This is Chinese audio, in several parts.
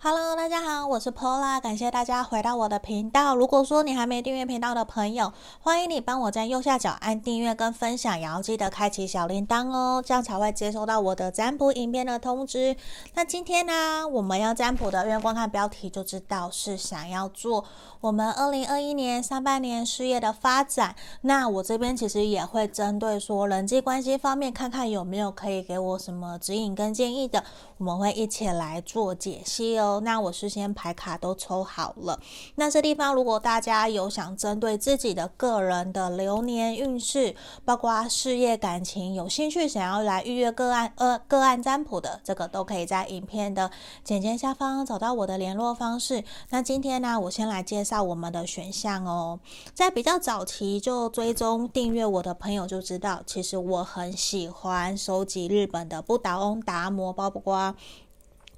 Hello，大家好，我是 Pola，感谢大家回到我的频道。如果说你还没订阅频道的朋友，欢迎你帮我在右下角按订阅跟分享，也要记得开启小铃铛哦，这样才会接收到我的占卜影片的通知。那今天呢，我们要占卜的，因为光看标题就知道是想要做我们二零二一年上半年事业的发展。那我这边其实也会针对说人际关系方面，看看有没有可以给我什么指引跟建议的，我们会一起来做解析哦。那我事先牌卡都抽好了。那这地方，如果大家有想针对自己的个人的流年运势，包括事业、感情，有兴趣想要来预约个案呃个案占卜的，这个都可以在影片的简介下方找到我的联络方式。那今天呢，我先来介绍我们的选项哦。在比较早期就追踪订阅我的朋友就知道，其实我很喜欢收集日本的不倒翁达摩包括。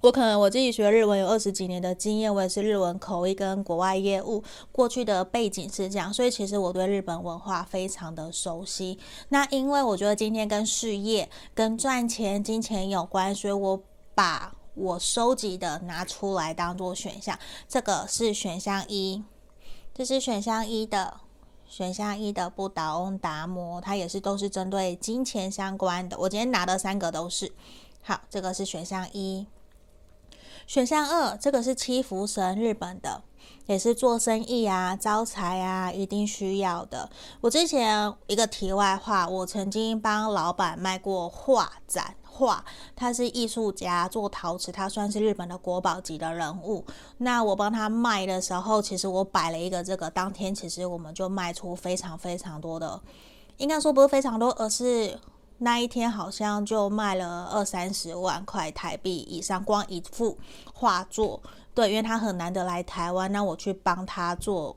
我可能我自己学日文有二十几年的经验，我也是日文口译跟国外业务，过去的背景是这样，所以其实我对日本文化非常的熟悉。那因为我觉得今天跟事业、跟赚钱、金钱有关，所以我把我收集的拿出来当做选项。这个是选项一，这是选项一的，选项一的不倒翁达摩，它也是都是针对金钱相关的。我今天拿的三个都是。好，这个是选项一。选项二，这个是七福神，日本的，也是做生意啊、招财啊，一定需要的。我之前一个题外话，我曾经帮老板卖过画展画，他是艺术家，做陶瓷，他算是日本的国宝级的人物。那我帮他卖的时候，其实我摆了一个这个，当天其实我们就卖出非常非常多的，应该说不是非常多，而是。那一天好像就卖了二三十万块台币以上，光一幅画作。对，因为他很难得来台湾，那我去帮他做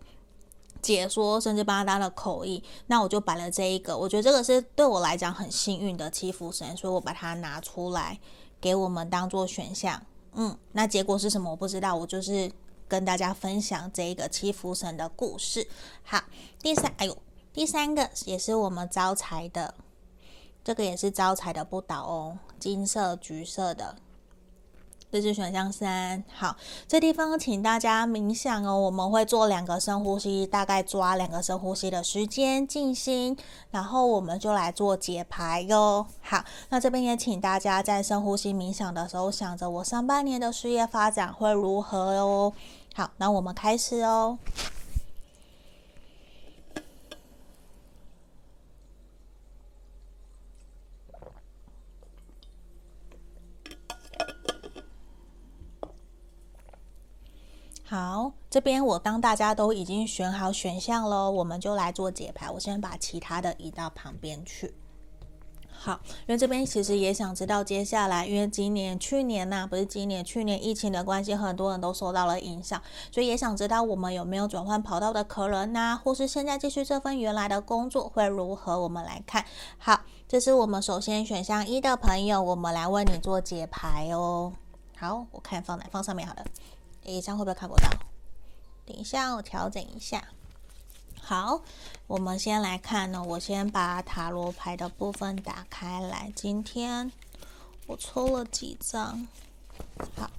解说，甚至帮他当了口译，那我就摆了这一个。我觉得这个是对我来讲很幸运的七福神，所以我把它拿出来给我们当做选项。嗯，那结果是什么我不知道，我就是跟大家分享这一个七福神的故事。好，第三，哎呦，第三个也是我们招财的。这个也是招财的不倒翁，金色、橘色的，这是选项三。好，这地方请大家冥想哦。我们会做两个深呼吸，大概抓两个深呼吸的时间，静心，然后我们就来做解牌哟。好，那这边也请大家在深呼吸冥想的时候，想着我上半年的事业发展会如何哟。好，那我们开始哦。好，这边我当大家都已经选好选项了，我们就来做解牌。我先把其他的移到旁边去。好，因为这边其实也想知道接下来，因为今年、去年呐、不是今年，去年疫情的关系，很多人都受到了影响，所以也想知道我们有没有转换跑道的可能呐，或是现在继续这份原来的工作会如何？我们来看。好，这是我们首先选项一的朋友，我们来为你做解牌哦。好，我看放哪？放上面好了。诶，这样会不会看不到？等一下，我调整一下。好，我们先来看呢。我先把塔罗牌的部分打开来。今天我抽了几张。好，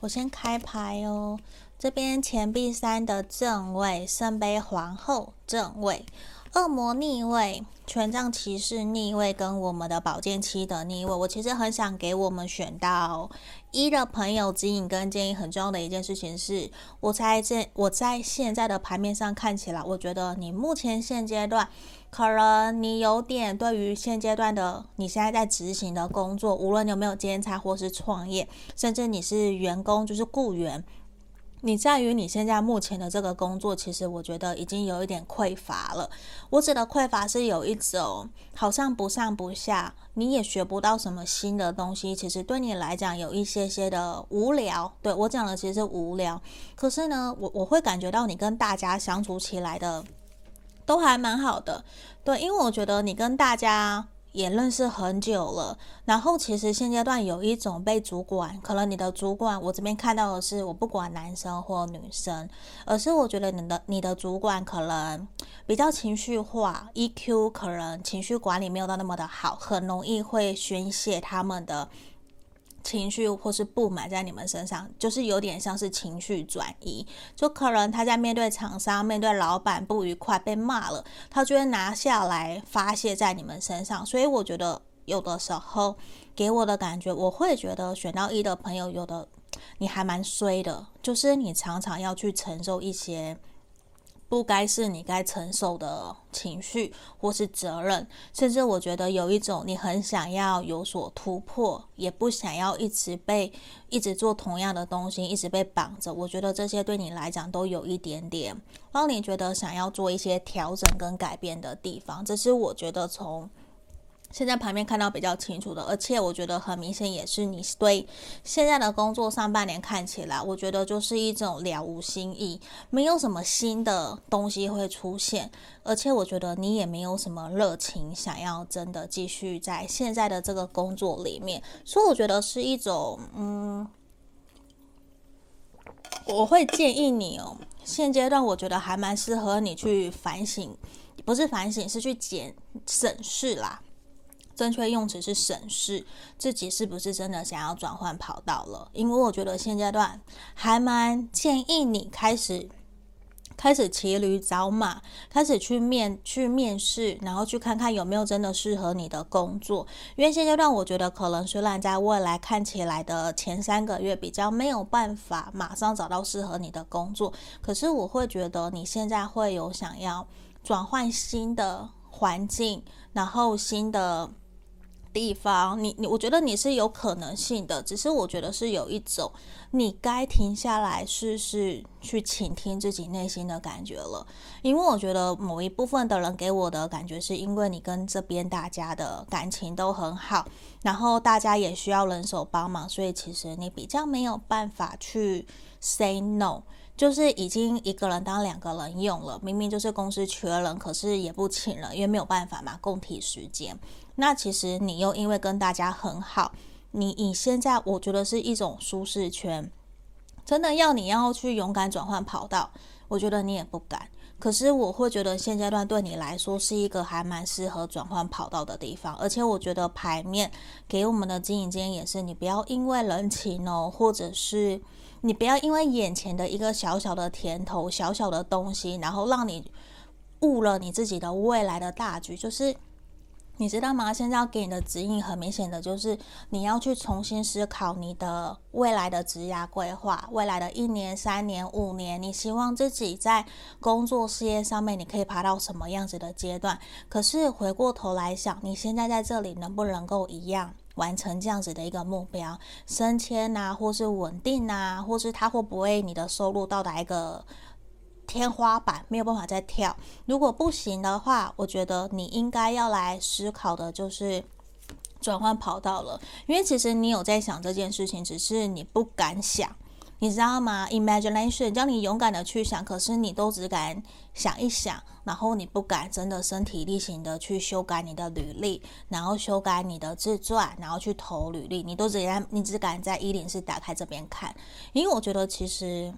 我先开牌哦。这边钱币三的正位，圣杯皇后正位。恶魔逆位，权杖骑士逆位，跟我们的宝剑七的逆位。我其实很想给我们选到一的朋友指引跟建议。很重要的一件事情是，我在这我在现在的牌面上看起来，我觉得你目前现阶段，可能你有点对于现阶段的你现在在执行的工作，无论你有没有兼差或是创业，甚至你是员工，就是雇员。你在于你现在目前的这个工作，其实我觉得已经有一点匮乏了。我指的匮乏是有一种好像不上不下，你也学不到什么新的东西。其实对你来讲有一些些的无聊。对，我讲的其实是无聊。可是呢，我我会感觉到你跟大家相处起来的都还蛮好的。对，因为我觉得你跟大家。也认识很久了，然后其实现阶段有一种被主管，可能你的主管，我这边看到的是，我不管男生或女生，而是我觉得你的你的主管可能比较情绪化，EQ 可能情绪管理没有到那么的好，很容易会宣泄他们的情绪或是不满在你们身上，就是有点像是情绪转移。就可能他在面对厂商、面对老板不愉快被骂了，他就会拿下来发泄在你们身上。所以我觉得有的时候给我的感觉，我会觉得选到一的朋友，有的你还蛮衰的，就是你常常要去承受一些。不该是你该承受的情绪或是责任，甚至我觉得有一种你很想要有所突破，也不想要一直被一直做同样的东西，一直被绑着。我觉得这些对你来讲都有一点点让你觉得想要做一些调整跟改变的地方。这是我觉得从。现在盘面看到比较清楚的，而且我觉得很明显，也是你对现在的工作上半年看起来，我觉得就是一种了无新意，没有什么新的东西会出现，而且我觉得你也没有什么热情想要真的继续在现在的这个工作里面，所以我觉得是一种，嗯，我会建议你哦，现阶段我觉得还蛮适合你去反省，不是反省，是去检审视啦。正确用词是审视自己是不是真的想要转换跑道了，因为我觉得现阶段还蛮建议你开始开始骑驴找马，开始去面去面试，然后去看看有没有真的适合你的工作。因为现阶段我觉得可能虽然在未来看起来的前三个月比较没有办法马上找到适合你的工作，可是我会觉得你现在会有想要转换新的环境，然后新的。地方，你你，我觉得你是有可能性的，只是我觉得是有一种，你该停下来试试去倾听自己内心的感觉了。因为我觉得某一部分的人给我的感觉，是因为你跟这边大家的感情都很好，然后大家也需要人手帮忙，所以其实你比较没有办法去 say no。就是已经一个人当两个人用了，明明就是公司缺人，可是也不请了，因为没有办法嘛，共体时间。那其实你又因为跟大家很好，你你现在我觉得是一种舒适圈，真的要你要去勇敢转换跑道，我觉得你也不敢。可是我会觉得现阶段对你来说是一个还蛮适合转换跑道的地方，而且我觉得牌面给我们的经营经验也是，你不要因为人情哦，或者是。你不要因为眼前的一个小小的甜头、小小的东西，然后让你误了你自己的未来的大局。就是你知道吗？现在要给你的指引很明显的就是你要去重新思考你的未来的职业规划，未来的一年、三年、五年，你希望自己在工作事业上面你可以爬到什么样子的阶段？可是回过头来想，你现在在这里能不能够一样？完成这样子的一个目标，升迁呐，或是稳定呐，或是他会不会你的收入到达一个天花板，没有办法再跳？如果不行的话，我觉得你应该要来思考的就是转换跑道了，因为其实你有在想这件事情，只是你不敢想。你知道吗？Imagination 叫你勇敢的去想，可是你都只敢想一想，然后你不敢真的身体力行的去修改你的履历，然后修改你的自传，然后去投履历，你都只敢，你只敢在一零四打开这边看，因为我觉得其实。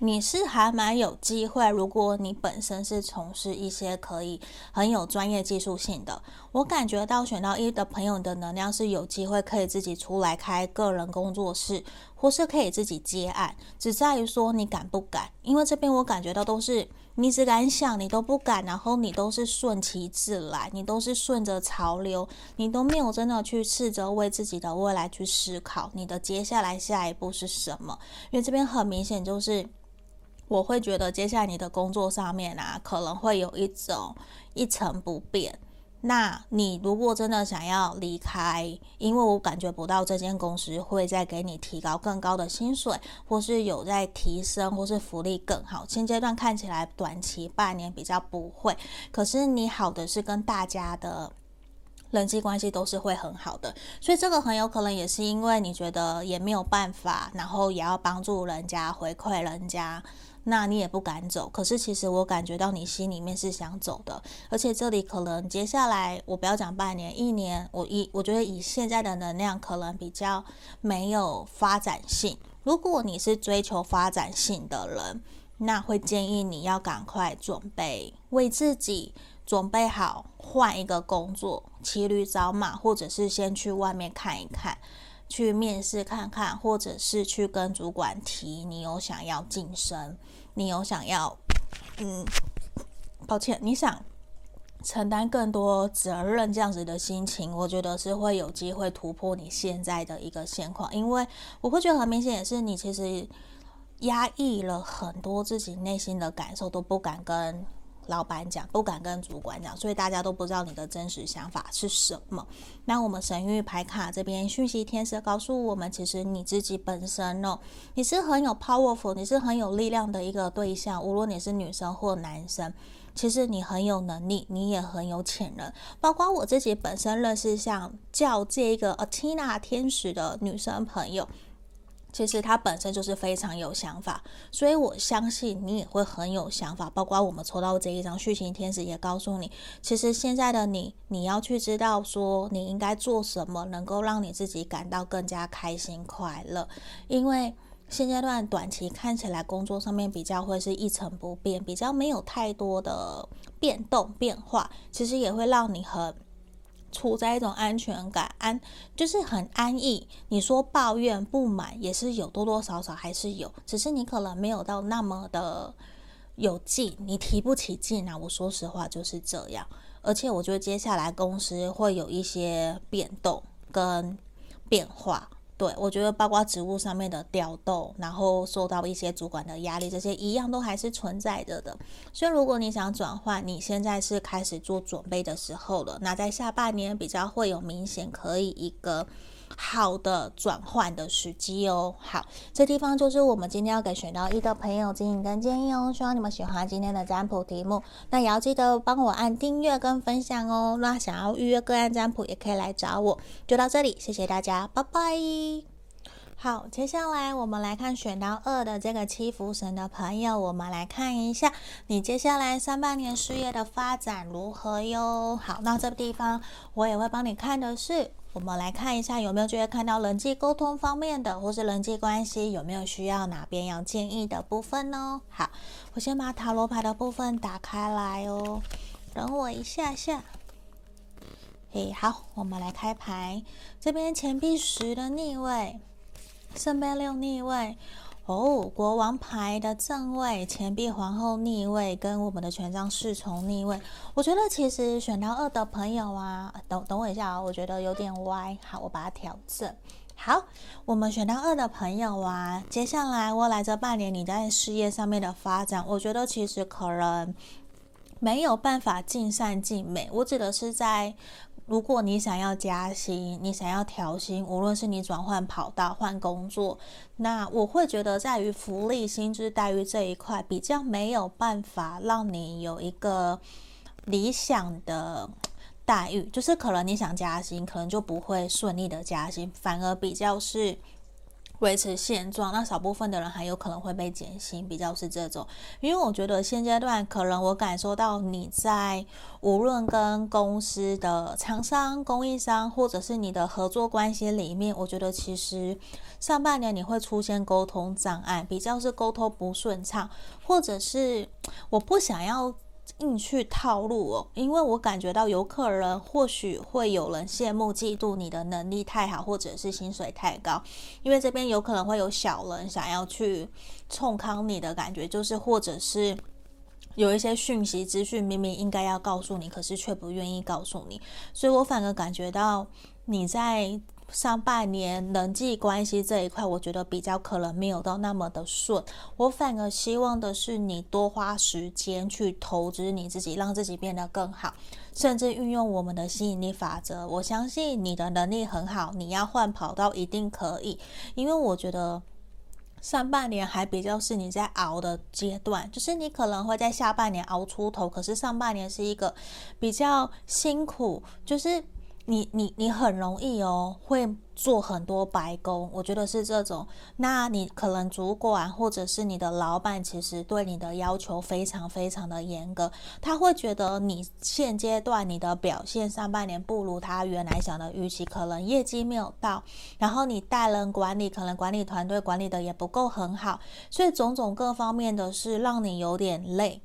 你是还蛮有机会，如果你本身是从事一些可以很有专业技术性的，我感觉到选到一的朋友的能量是有机会可以自己出来开个人工作室，或是可以自己接案，只在于说你敢不敢。因为这边我感觉到都是你只敢想，你都不敢，然后你都是顺其自然，你都是顺着潮流，你都没有真的去试着为自己的未来去思考，你的接下来下一步是什么？因为这边很明显就是。我会觉得接下来你的工作上面啊，可能会有一种一成不变。那你如果真的想要离开，因为我感觉不到这间公司会再给你提高更高的薪水，或是有在提升，或是福利更好。现阶段看起来短期半年比较不会，可是你好的是跟大家的人际关系都是会很好的，所以这个很有可能也是因为你觉得也没有办法，然后也要帮助人家回馈人家。那你也不敢走，可是其实我感觉到你心里面是想走的，而且这里可能接下来我不要讲半年、一年，我以我觉得以现在的能量可能比较没有发展性。如果你是追求发展性的人，那会建议你要赶快准备为自己准备好换一个工作，骑驴找马，或者是先去外面看一看。去面试看看，或者是去跟主管提你有想要晋升，你有想要，嗯，抱歉，你想承担更多责任这样子的心情，我觉得是会有机会突破你现在的一个现况，因为我会觉得很明显，也是你其实压抑了很多自己内心的感受，都不敢跟。老板讲，不敢跟主管讲，所以大家都不知道你的真实想法是什么。那我们神域牌卡这边讯息天使告诉我们，其实你自己本身哦，你是很有 powerful，你是很有力量的一个对象。无论你是女生或男生，其实你很有能力，你也很有潜能。包括我自己本身认识像叫这个 Athena 天使的女生朋友。其实他本身就是非常有想法，所以我相信你也会很有想法。包括我们抽到这一张续行天使也告诉你，其实现在的你，你要去知道说你应该做什么，能够让你自己感到更加开心快乐。因为现阶段短期看起来工作上面比较会是一成不变，比较没有太多的变动变化，其实也会让你很。处在一种安全感，安就是很安逸。你说抱怨不满也是有，多多少少还是有，只是你可能没有到那么的有劲，你提不起劲啊。我说实话就是这样，而且我觉得接下来公司会有一些变动跟变化。对，我觉得包括职务上面的调动，然后受到一些主管的压力，这些一样都还是存在着的。所以，如果你想转换，你现在是开始做准备的时候了。那在下半年比较会有明显可以一个。好的转换的时机哦，好，这地方就是我们今天要给选到一的朋友指引跟建议哦，希望你们喜欢今天的占卜题目，那也要记得帮我按订阅跟分享哦。那想要预约个案占卜也可以来找我。就到这里，谢谢大家，拜拜。好，接下来我们来看选到二的这个七福神的朋友，我们来看一下你接下来上半年事业的发展如何哟。好，那这个地方我也会帮你看的是。我们来看一下有没有觉得看到人际沟通方面的，或是人际关系有没有需要哪边要建议的部分呢？好，我先把塔罗牌的部分打开来哦，等我一下下。嘿，好，我们来开牌，这边钱币十的逆位，圣杯六逆位。哦，国王牌的正位，钱币皇后逆位，跟我们的权杖侍从逆位。我觉得其实选到二的朋友啊，等等我一下啊，我觉得有点歪。好，我把它调整。好，我们选到二的朋友啊，接下来我来这半年你在事业上面的发展，我觉得其实可能没有办法尽善尽美。我指的是在。如果你想要加薪，你想要调薪，无论是你转换跑道、换工作，那我会觉得在于福利、薪资待遇这一块比较没有办法让你有一个理想的待遇，就是可能你想加薪，可能就不会顺利的加薪，反而比较是。维持现状，那少部分的人还有可能会被减薪，比较是这种。因为我觉得现阶段可能我感受到你在无论跟公司的厂商、供应商，或者是你的合作关系里面，我觉得其实上半年你会出现沟通障碍，比较是沟通不顺畅，或者是我不想要。硬去套路哦，因为我感觉到有可能，或许会有人羡慕、嫉妒你的能力太好，或者是薪水太高，因为这边有可能会有小人想要去冲康你的感觉，就是或者是有一些讯息资讯明明应该要告诉你，可是却不愿意告诉你，所以我反而感觉到你在。上半年人际关系这一块，我觉得比较可能没有到那么的顺。我反而希望的是你多花时间去投资你自己，让自己变得更好，甚至运用我们的吸引力法则。我相信你的能力很好，你要换跑道一定可以。因为我觉得上半年还比较是你在熬的阶段，就是你可能会在下半年熬出头，可是上半年是一个比较辛苦，就是。你你你很容易哦，会做很多白工，我觉得是这种。那你可能主管或者是你的老板，其实对你的要求非常非常的严格，他会觉得你现阶段你的表现上半年不如他原来想的预期，可能业绩没有到，然后你带人管理，可能管理团队管理的也不够很好，所以种种各方面的事让你有点累。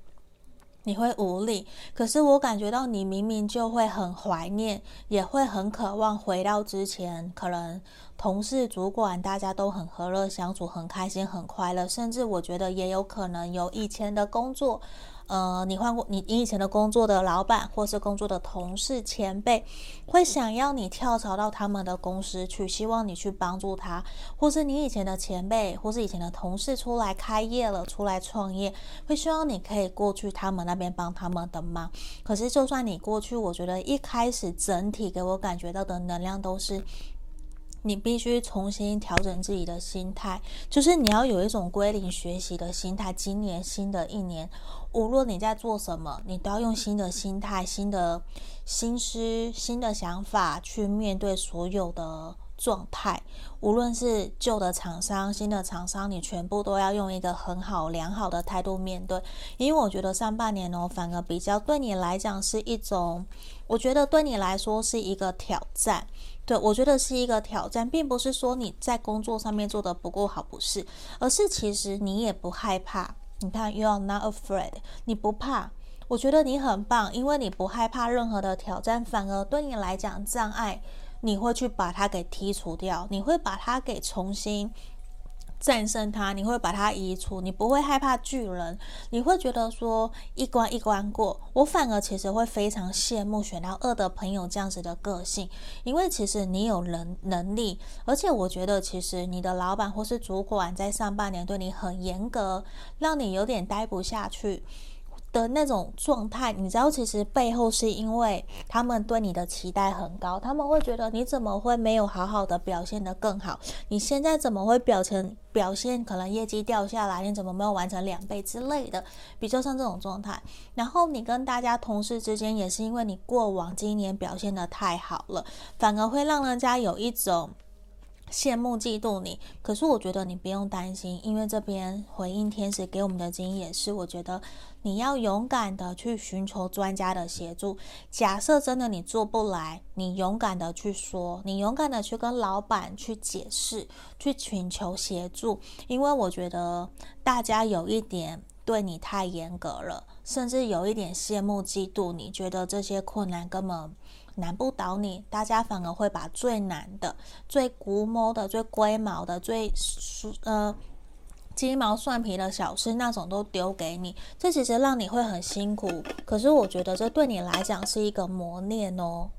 你会无力，可是我感觉到你明明就会很怀念，也会很渴望回到之前，可能同事、主管大家都很和乐相处，很开心、很快乐，甚至我觉得也有可能有以前的工作。呃，你换过你你以前的工作的老板，或是工作的同事前辈，会想要你跳槽到他们的公司去，希望你去帮助他，或是你以前的前辈，或是以前的同事出来开业了，出来创业，会希望你可以过去他们那边帮他们的忙。可是就算你过去，我觉得一开始整体给我感觉到的能量都是。你必须重新调整自己的心态，就是你要有一种归零学习的心态。今年新的一年，无论你在做什么，你都要用新的心态、新的心思、新的想法去面对所有的状态。无论是旧的厂商、新的厂商，你全部都要用一个很好、良好的态度面对。因为我觉得上半年哦，反而比较对你来讲是一种，我觉得对你来说是一个挑战。对，我觉得是一个挑战，并不是说你在工作上面做的不够好，不是，而是其实你也不害怕。你看，You are not afraid，你不怕。我觉得你很棒，因为你不害怕任何的挑战，反而对你来讲障碍，你会去把它给剔除掉，你会把它给重新。战胜它，你会把它移除，你不会害怕巨人，你会觉得说一关一关过。我反而其实会非常羡慕选到二的朋友这样子的个性，因为其实你有能能力，而且我觉得其实你的老板或是主管在上半年对你很严格，让你有点待不下去。的那种状态，你知道，其实背后是因为他们对你的期待很高，他们会觉得你怎么会没有好好的表现得更好？你现在怎么会表成表现可能业绩掉下来？你怎么没有完成两倍之类的？比较像这种状态。然后你跟大家同事之间也是因为你过往今年表现得太好了，反而会让人家有一种。羡慕嫉妒你，可是我觉得你不用担心，因为这边回应天使给我们的建议也是，我觉得你要勇敢的去寻求专家的协助。假设真的你做不来，你勇敢的去说，你勇敢的去跟老板去解释，去寻求协助，因为我觉得大家有一点对你太严格了，甚至有一点羡慕嫉妒你，觉得这些困难根本。难不倒你，大家反而会把最难的、最龟毛的、最龟毛的、最呃鸡毛蒜皮的小事那种都丢给你。这其实让你会很辛苦，可是我觉得这对你来讲是一个磨练哦。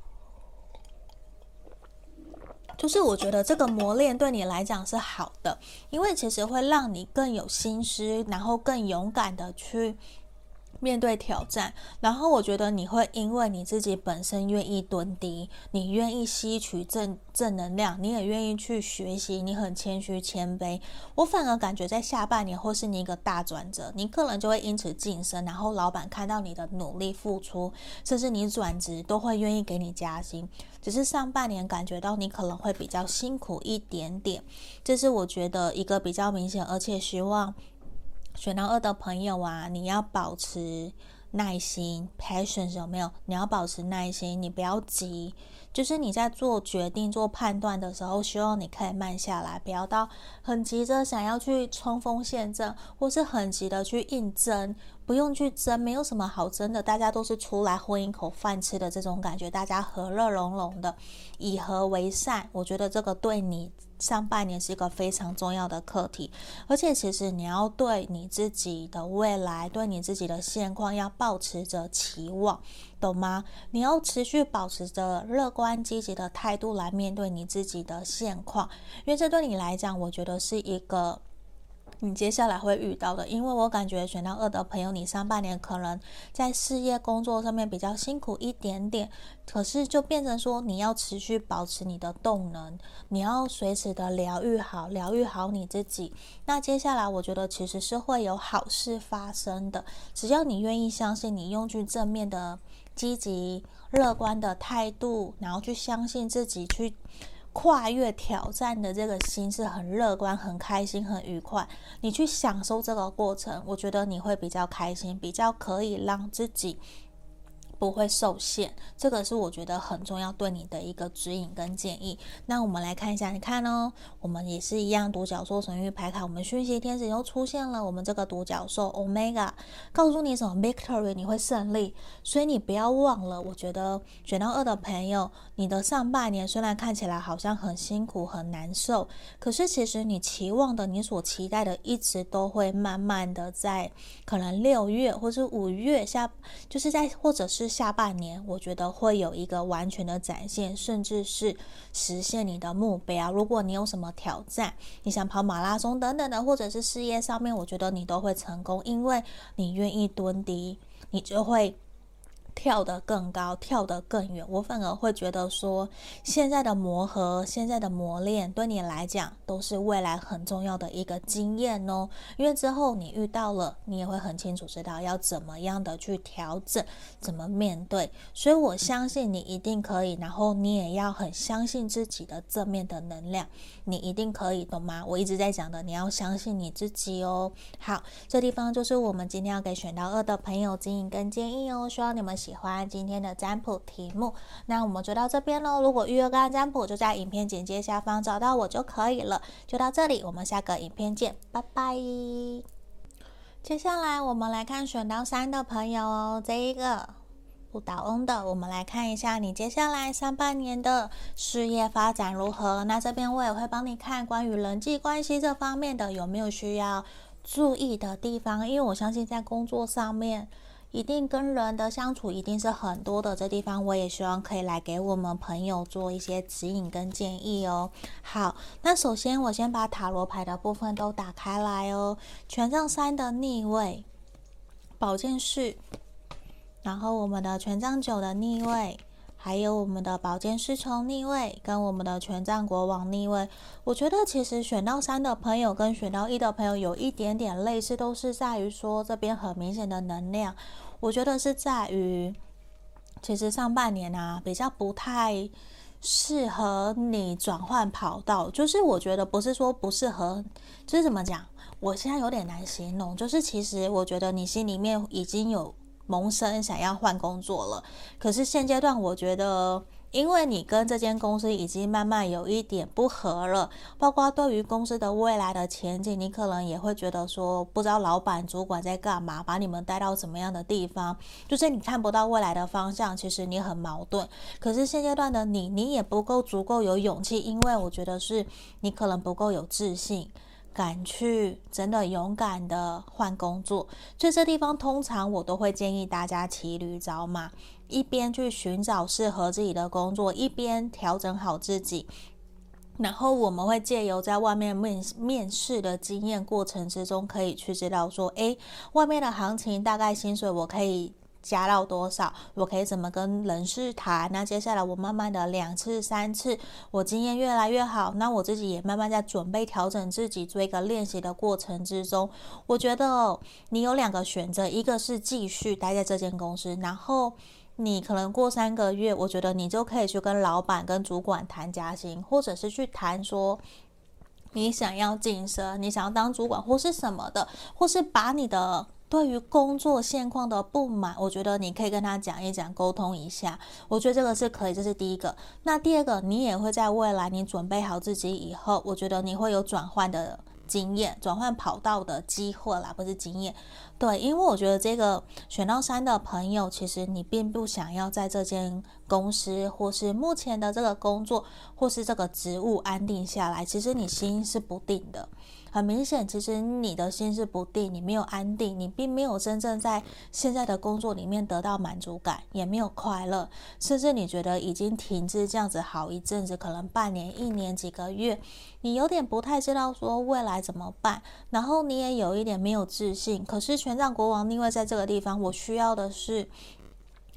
就是我觉得这个磨练对你来讲是好的，因为其实会让你更有心思，然后更勇敢的去。面对挑战，然后我觉得你会因为你自己本身愿意蹲低，你愿意吸取正正能量，你也愿意去学习，你很谦虚谦卑。我反而感觉在下半年或是你一个大转折，你可能就会因此晋升，然后老板看到你的努力付出，甚至你转职都会愿意给你加薪。只是上半年感觉到你可能会比较辛苦一点点，这是我觉得一个比较明显，而且希望。选到二的朋友啊，你要保持耐心，patience 有没有？你要保持耐心，你不要急。就是你在做决定、做判断的时候，希望你可以慢下来，不要到很急着想要去冲锋陷阵，或是很急的去应征。不用去争，没有什么好争的，大家都是出来混一口饭吃的这种感觉，大家和乐融融的，以和为善。我觉得这个对你上半年是一个非常重要的课题，而且其实你要对你自己的未来，对你自己的现况要保持着期望，懂吗？你要持续保持着乐观积极的态度来面对你自己的现况，因为这对你来讲，我觉得是一个。你接下来会遇到的，因为我感觉选到二的朋友，你上半年可能在事业工作上面比较辛苦一点点，可是就变成说你要持续保持你的动能，你要随时的疗愈好，疗愈好你自己。那接下来我觉得其实是会有好事发生的，只要你愿意相信，你用去正面的、积极、乐观的态度，然后去相信自己去。跨越挑战的这个心是很乐观、很开心、很愉快。你去享受这个过程，我觉得你会比较开心，比较可以让自己不会受限，这个是我觉得很重要对你的一个指引跟建议。那我们来看一下，你看哦，我们也是一样，独角兽神諭牌卡，我们讯息天使又出现了，我们这个独角兽 Omega 告诉你什么？Victory，你会胜利。所以你不要忘了，我觉得选到二的朋友，你的上半年虽然看起来好像很辛苦很难受，可是其实你期望的、你所期待的，一直都会慢慢的在可能六月或者五月下，就是在或者是。下半年，我觉得会有一个完全的展现，甚至是实现你的目标。如果你有什么挑战，你想跑马拉松等等的，或者是事业上面，我觉得你都会成功，因为你愿意蹲低，你就会。跳得更高，跳得更远，我反而会觉得说，现在的磨合，现在的磨练，对你来讲都是未来很重要的一个经验哦。因为之后你遇到了，你也会很清楚知道要怎么样的去调整，怎么面对。所以我相信你一定可以，然后你也要很相信自己的正面的能量，你一定可以，懂吗？我一直在讲的，你要相信你自己哦。好，这地方就是我们今天要给选到二的朋友指引跟建议哦，希望你们。喜欢今天的占卜题目，那我们就到这边喽。如果预约个案占卜，就在影片简介下方找到我就可以了。就到这里，我们下个影片见，拜拜。接下来我们来看选到三的朋友哦，这一个不倒翁的，我们来看一下你接下来上半年的事业发展如何。那这边我也会帮你看关于人际关系这方面的有没有需要注意的地方，因为我相信在工作上面。一定跟人的相处一定是很多的，这地方我也希望可以来给我们朋友做一些指引跟建议哦。好，那首先我先把塔罗牌的部分都打开来哦。权杖三的逆位，宝剑四，然后我们的权杖九的逆位。还有我们的宝剑侍从逆位，跟我们的权杖国王逆位，我觉得其实选到三的朋友跟选到一的朋友有一点点类似，都是在于说这边很明显的能量，我觉得是在于，其实上半年啊比较不太适合你转换跑道，就是我觉得不是说不适合，就是怎么讲，我现在有点难形容，就是其实我觉得你心里面已经有。萌生想要换工作了，可是现阶段我觉得，因为你跟这间公司已经慢慢有一点不合了，包括对于公司的未来的前景，你可能也会觉得说，不知道老板主管在干嘛，把你们带到什么样的地方，就是你看不到未来的方向，其实你很矛盾。可是现阶段的你，你也不够足够有勇气，因为我觉得是你可能不够有自信。敢去真的勇敢的换工作，所以这地方通常我都会建议大家骑驴找马，一边去寻找适合自己的工作，一边调整好自己。然后我们会借由在外面面面试的经验过程之中，可以去知道说，诶，外面的行情大概薪水我可以。加到多少？我可以怎么跟人事谈？那接下来我慢慢的两次、三次，我经验越来越好，那我自己也慢慢在准备调整自己，做一个练习的过程之中。我觉得你有两个选择，一个是继续待在这间公司，然后你可能过三个月，我觉得你就可以去跟老板、跟主管谈加薪，或者是去谈说你想要晋升，你想要当主管或是什么的，或是把你的。对于工作现况的不满，我觉得你可以跟他讲一讲，沟通一下。我觉得这个是可以，这是第一个。那第二个，你也会在未来，你准备好自己以后，我觉得你会有转换的经验，转换跑道的机会啦，不是经验。对，因为我觉得这个选到三的朋友，其实你并不想要在这间公司，或是目前的这个工作，或是这个职务安定下来，其实你心是不定的。很明显，其实你的心是不定，你没有安定，你并没有真正在现在的工作里面得到满足感，也没有快乐，甚至你觉得已经停滞这样子好一阵子，可能半年、一年、几个月，你有点不太知道说未来怎么办，然后你也有一点没有自信。可是权杖国王逆位在这个地方，我需要的是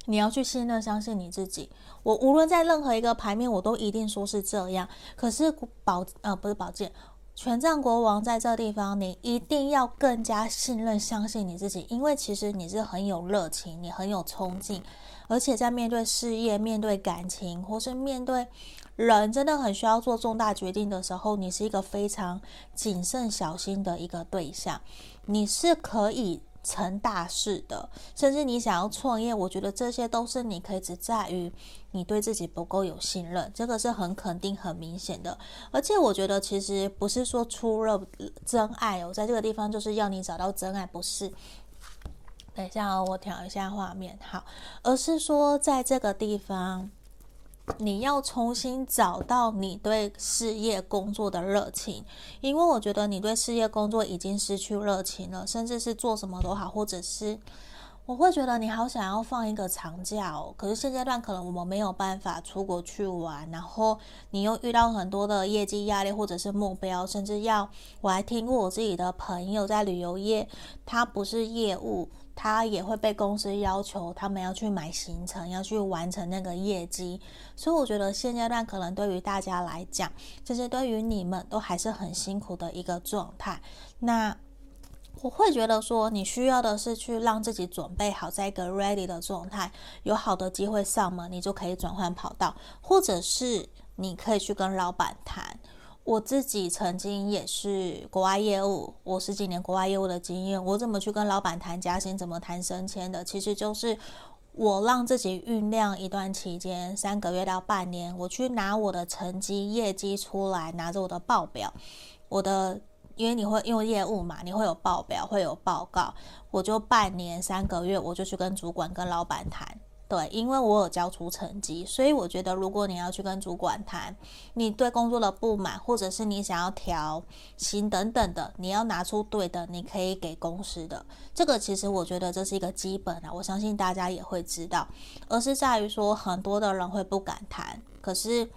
你要去信任、相信你自己。我无论在任何一个牌面，我都一定说是这样。可是宝呃不是宝剑。权杖国王在这地方，你一定要更加信任、相信你自己，因为其实你是很有热情，你很有冲劲，而且在面对事业、面对感情，或是面对人，真的很需要做重大决定的时候，你是一个非常谨慎、小心的一个对象。你是可以成大事的，甚至你想要创业，我觉得这些都是你可以只在于你对自己不够有信任，这个是很肯定、很明显的。而且我觉得其实不是说出了真爱哦，在这个地方就是要你找到真爱，不是。等一下哦，我调一下画面，好，而是说在这个地方。你要重新找到你对事业工作的热情，因为我觉得你对事业工作已经失去热情了，甚至是做什么都好，或者是我会觉得你好想要放一个长假哦。可是现阶段可能我们没有办法出国去玩，然后你又遇到很多的业绩压力或者是目标，甚至要我还听过我自己的朋友在旅游业，他不是业务。他也会被公司要求，他们要去买行程，要去完成那个业绩。所以我觉得现阶段可能对于大家来讲，其实对于你们都还是很辛苦的一个状态。那我会觉得说，你需要的是去让自己准备好，在一个 ready 的状态，有好的机会上门，你就可以转换跑道，或者是你可以去跟老板谈。我自己曾经也是国外业务，我十几年国外业务的经验，我怎么去跟老板谈加薪，怎么谈升迁的，其实就是我让自己酝酿一段期间，三个月到半年，我去拿我的成绩业绩出来，拿着我的报表，我的，因为你会因为业务嘛，你会有报表，会有报告，我就半年三个月，我就去跟主管跟老板谈。对，因为我有交出成绩，所以我觉得，如果你要去跟主管谈，你对工作的不满，或者是你想要调薪等等的，你要拿出对的，你可以给公司的。这个其实我觉得这是一个基本啊，我相信大家也会知道，而是在于说很多的人会不敢谈，可是。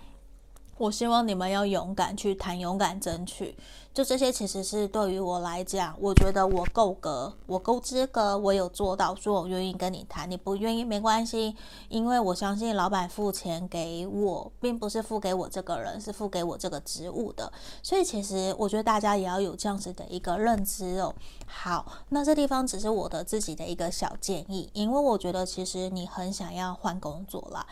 我希望你们要勇敢去谈，勇敢争取。就这些，其实是对于我来讲，我觉得我够格，我够资格，我有做到，说我愿意跟你谈。你不愿意没关系，因为我相信老板付钱给我，并不是付给我这个人，是付给我这个职务的。所以，其实我觉得大家也要有这样子的一个认知哦。好，那这地方只是我的自己的一个小建议，因为我觉得其实你很想要换工作啦。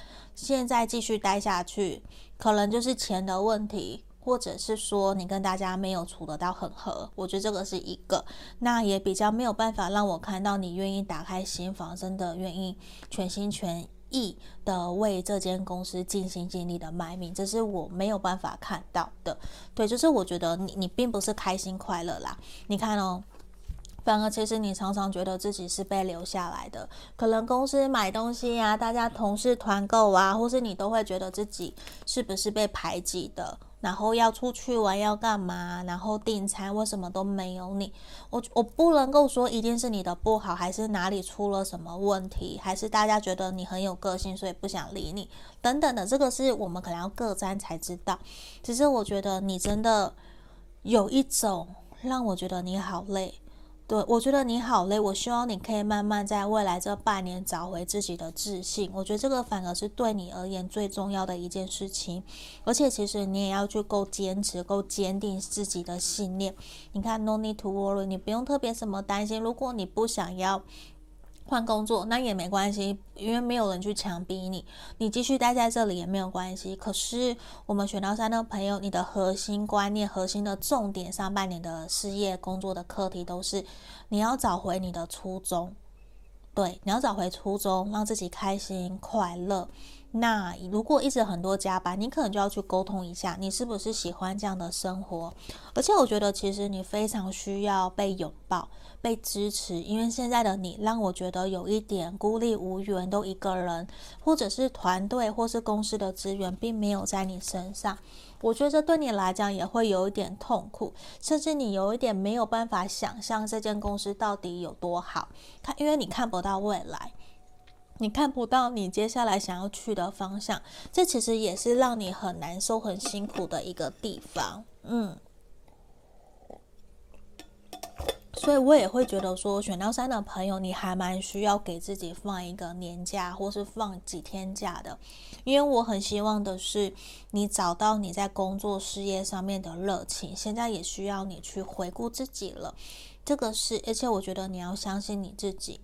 现在继续待下去，可能就是钱的问题，或者是说你跟大家没有处得到很合，我觉得这个是一个，那也比较没有办法让我看到你愿意打开心房，真的愿意全心全意的为这间公司尽心尽力的卖命，这是我没有办法看到的。对，就是我觉得你你并不是开心快乐啦，你看哦。反而，其实你常常觉得自己是被留下来的，可能公司买东西呀、大家同事团购啊，或是你都会觉得自己是不是被排挤的，然后要出去玩要干嘛，然后订餐为什么都没有你？我我不能够说一定是你的不好，还是哪里出了什么问题，还是大家觉得你很有个性，所以不想理你等等的，这个是我们可能要各占才知道。其实我觉得你真的有一种让我觉得你好累。对，我觉得你好累。我希望你可以慢慢在未来这半年找回自己的自信。我觉得这个反而是对你而言最重要的一件事情。而且，其实你也要去够坚持、够坚定自己的信念。你看，No need to worry，你不用特别什么担心。如果你不想要。换工作那也没关系，因为没有人去强逼你，你继续待在这里也没有关系。可是我们选到三的朋友，你的核心观念、核心的重点，上半年的事业工作的课题都是你要找回你的初衷，对，你要找回初衷，让自己开心快乐。那如果一直很多加班，你可能就要去沟通一下，你是不是喜欢这样的生活？而且我觉得，其实你非常需要被拥抱、被支持，因为现在的你让我觉得有一点孤立无援，都一个人，或者是团队或是公司的资源并没有在你身上。我觉得这对你来讲也会有一点痛苦，甚至你有一点没有办法想象这间公司到底有多好，看，因为你看不到未来。你看不到你接下来想要去的方向，这其实也是让你很难受、很辛苦的一个地方。嗯，所以我也会觉得说，选到三的朋友，你还蛮需要给自己放一个年假，或是放几天假的，因为我很希望的是你找到你在工作事业上面的热情。现在也需要你去回顾自己了，这个是，而且我觉得你要相信你自己。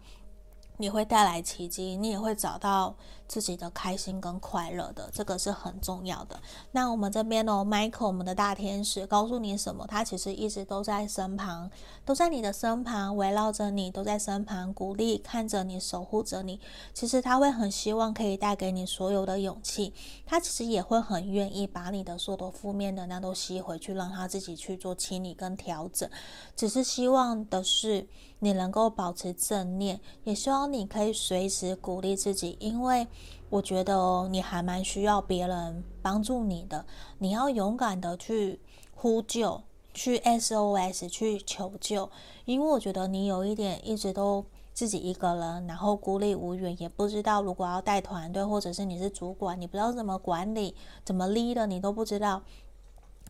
你会带来奇迹，你也会找到自己的开心跟快乐的，这个是很重要的。那我们这边哦，Michael，我们的大天使告诉你什么？他其实一直都在身旁，都在你的身旁，围绕着你，都在身旁鼓励，看着你，守护着你。其实他会很希望可以带给你所有的勇气，他其实也会很愿意把你的所有负面能量都吸回去，让他自己去做清理跟调整。只是希望的是你能够保持正念，也希望。你可以随时鼓励自己，因为我觉得哦，你还蛮需要别人帮助你的。你要勇敢的去呼救，去 SOS，去求救。因为我觉得你有一点一直都自己一个人，然后孤立无援，也不知道如果要带团队，或者是你是主管，你不知道怎么管理，怎么 lead 的，你都不知道。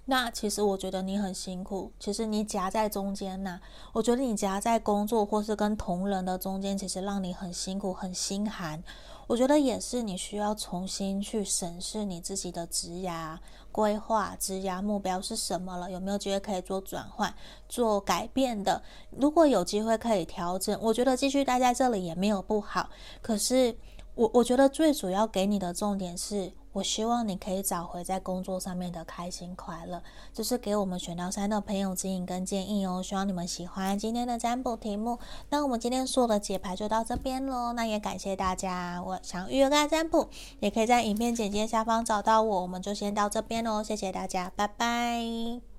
那其实我觉得你很辛苦，其实你夹在中间呐、我觉得你夹在工作或是跟同仁的中间，其实让你很辛苦、很心寒。我觉得也是你需要重新去审视你自己的职涯规划、职涯目标是什么了，有没有机会可以做转换、做改变的？如果有机会可以调整，我觉得继续待在这里也没有不好。可是我我觉得最主要给你的重点是。我希望你可以找回在工作上面的开心快乐，这是给我们选到三的朋友指引跟建议哦。希望你们喜欢今天的占卜题目。那我们今天所有的解牌就到这边喽。那也感谢大家。我想预约个占卜，也可以在影片简介下方找到我。我们就先到这边喽，谢谢大家，拜拜。